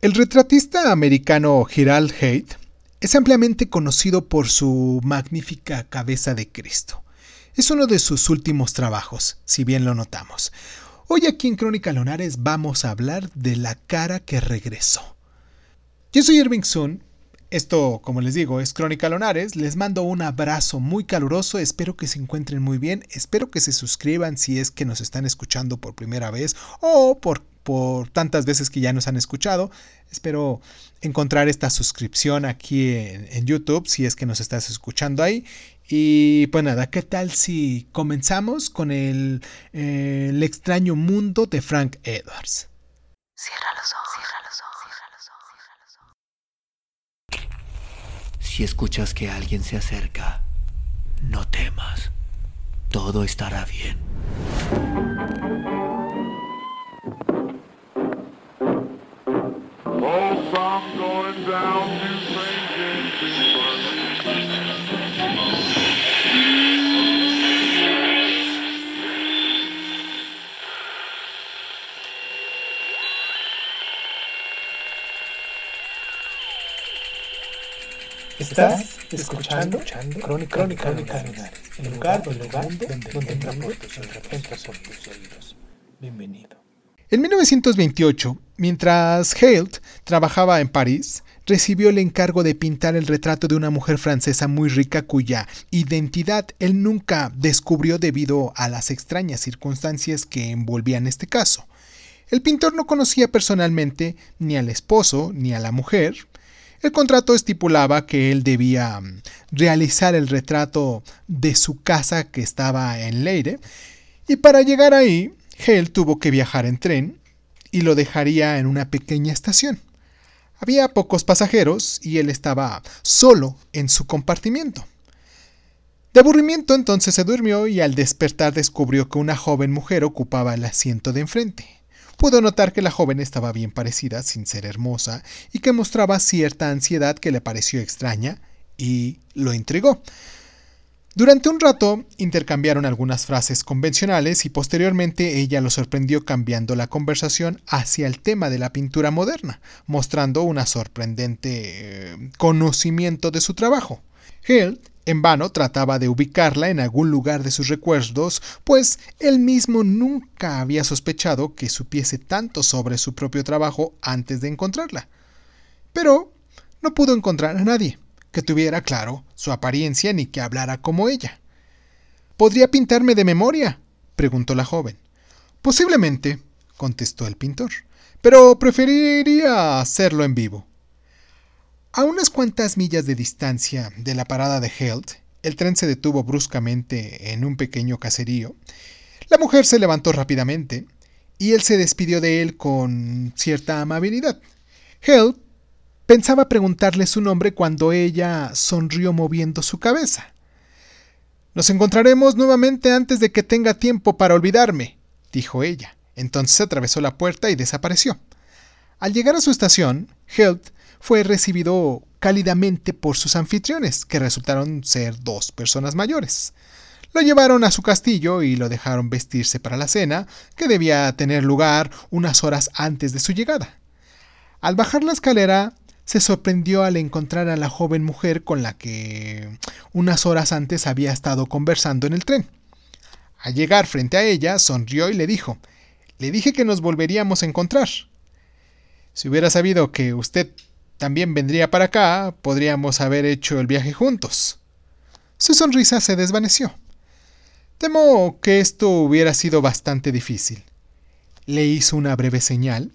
El retratista americano Gerald Haidt es ampliamente conocido por su magnífica cabeza de Cristo. Es uno de sus últimos trabajos, si bien lo notamos. Hoy aquí en Crónica Lonares vamos a hablar de la cara que regresó. Yo soy Irving Sun. Esto, como les digo, es Crónica Lonares. Les mando un abrazo muy caluroso. Espero que se encuentren muy bien. Espero que se suscriban si es que nos están escuchando por primera vez o por, por tantas veces que ya nos han escuchado. Espero encontrar esta suscripción aquí en, YouTube si es que nos estás escuchando ahí. Y pues nada, ¿qué tal si comenzamos con el, eh, el extraño mundo de Frank Edwards? Cierra los ojos, cierra los ojos, cierra los ojos. Si escuchas que alguien se acerca, no temas. Todo estará bien. Estás escuchando, Crónica, Crónica, Crónica Lunares, el lugar donde donde tus oídos. Entra por tus oídos. Bienvenido. En 1928, mientras Hailt trabajaba en París, recibió el encargo de pintar el retrato de una mujer francesa muy rica cuya identidad él nunca descubrió debido a las extrañas circunstancias que envolvían este caso. El pintor no conocía personalmente ni al esposo ni a la mujer. El contrato estipulaba que él debía mm, realizar el retrato de su casa que estaba en Leire, y para llegar ahí, Hale tuvo que viajar en tren y lo dejaría en una pequeña estación. Había pocos pasajeros y él estaba solo en su compartimiento. De aburrimiento entonces se durmió y al despertar descubrió que una joven mujer ocupaba el asiento de enfrente. Pudo notar que la joven estaba bien parecida, sin ser hermosa, y que mostraba cierta ansiedad que le pareció extraña y lo intrigó. Durante un rato intercambiaron algunas frases convencionales y posteriormente ella lo sorprendió cambiando la conversación hacia el tema de la pintura moderna, mostrando una sorprendente eh, conocimiento de su trabajo. Hill en vano trataba de ubicarla en algún lugar de sus recuerdos, pues él mismo nunca había sospechado que supiese tanto sobre su propio trabajo antes de encontrarla. Pero no pudo encontrar a nadie que tuviera claro su apariencia ni que hablara como ella. ¿Podría pintarme de memoria? preguntó la joven. Posiblemente, contestó el pintor, pero preferiría hacerlo en vivo. A unas cuantas millas de distancia de la parada de Helt, el tren se detuvo bruscamente en un pequeño caserío. La mujer se levantó rápidamente y él se despidió de él con cierta amabilidad. Helt pensaba preguntarle su nombre cuando ella sonrió moviendo su cabeza. Nos encontraremos nuevamente antes de que tenga tiempo para olvidarme, dijo ella. Entonces atravesó la puerta y desapareció. Al llegar a su estación, Helt fue recibido cálidamente por sus anfitriones, que resultaron ser dos personas mayores. Lo llevaron a su castillo y lo dejaron vestirse para la cena, que debía tener lugar unas horas antes de su llegada. Al bajar la escalera, se sorprendió al encontrar a la joven mujer con la que unas horas antes había estado conversando en el tren. Al llegar frente a ella, sonrió y le dijo Le dije que nos volveríamos a encontrar. Si hubiera sabido que usted también vendría para acá, podríamos haber hecho el viaje juntos. Su sonrisa se desvaneció. Temo que esto hubiera sido bastante difícil. Le hizo una breve señal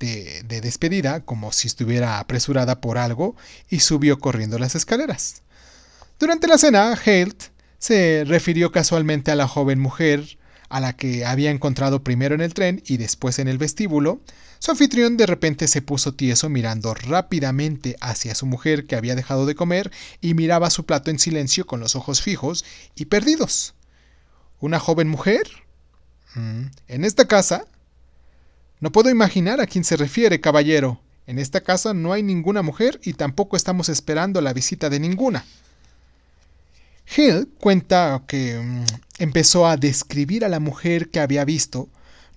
de, de, despedida, como si estuviera apresurada por algo, y subió corriendo las escaleras. Durante la cena, Halt se refirió casualmente a la joven mujer a la que había encontrado primero en el tren y después en el vestíbulo, su anfitrión de repente se puso tieso mirando rápidamente hacia su mujer que había dejado de comer y miraba su plato en silencio con los ojos fijos y perdidos. ¿Una joven mujer? Mm, ¿En esta casa? No puedo imaginar a quién se refiere, caballero. En esta casa no hay ninguna mujer y tampoco estamos esperando la visita de ninguna. Hill cuenta que mm, empezó a describir a la mujer que había visto,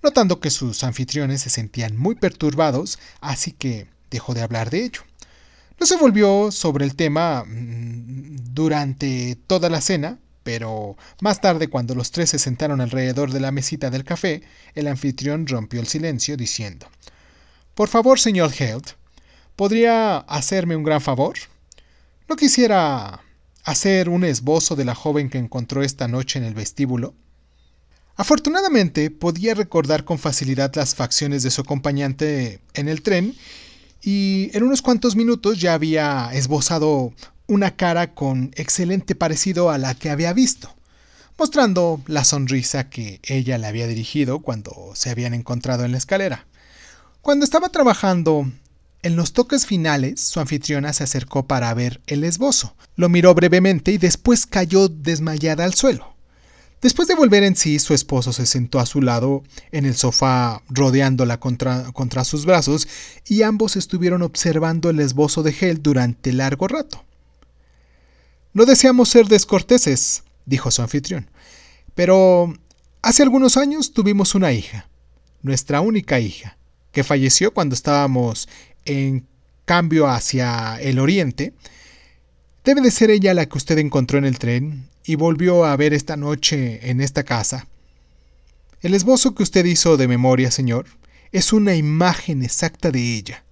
notando que sus anfitriones se sentían muy perturbados, así que dejó de hablar de ello. No se volvió sobre el tema mm, durante toda la cena, pero más tarde, cuando los tres se sentaron alrededor de la mesita del café, el anfitrión rompió el silencio diciendo Por favor, señor Held, ¿podría hacerme un gran favor? ¿No quisiera hacer un esbozo de la joven que encontró esta noche en el vestíbulo? Afortunadamente podía recordar con facilidad las facciones de su acompañante en el tren y en unos cuantos minutos ya había esbozado una cara con excelente parecido a la que había visto, mostrando la sonrisa que ella le había dirigido cuando se habían encontrado en la escalera. Cuando estaba trabajando en los toques finales, su anfitriona se acercó para ver el esbozo. Lo miró brevemente y después cayó desmayada al suelo. Después de volver en sí, su esposo se sentó a su lado en el sofá rodeándola contra, sus brazos y ambos estuvieron observando el esbozo de Hel durante largo rato. No deseamos ser descorteses, dijo su anfitrión, pero hace algunos años tuvimos una hija, nuestra única hija, que falleció cuando estábamos en cambio hacia el oriente. Debe de ser ella la que usted encontró en el tren y volvió a ver esta noche en esta casa. El esbozo que usted hizo de memoria, señor, es una imagen exacta de ella.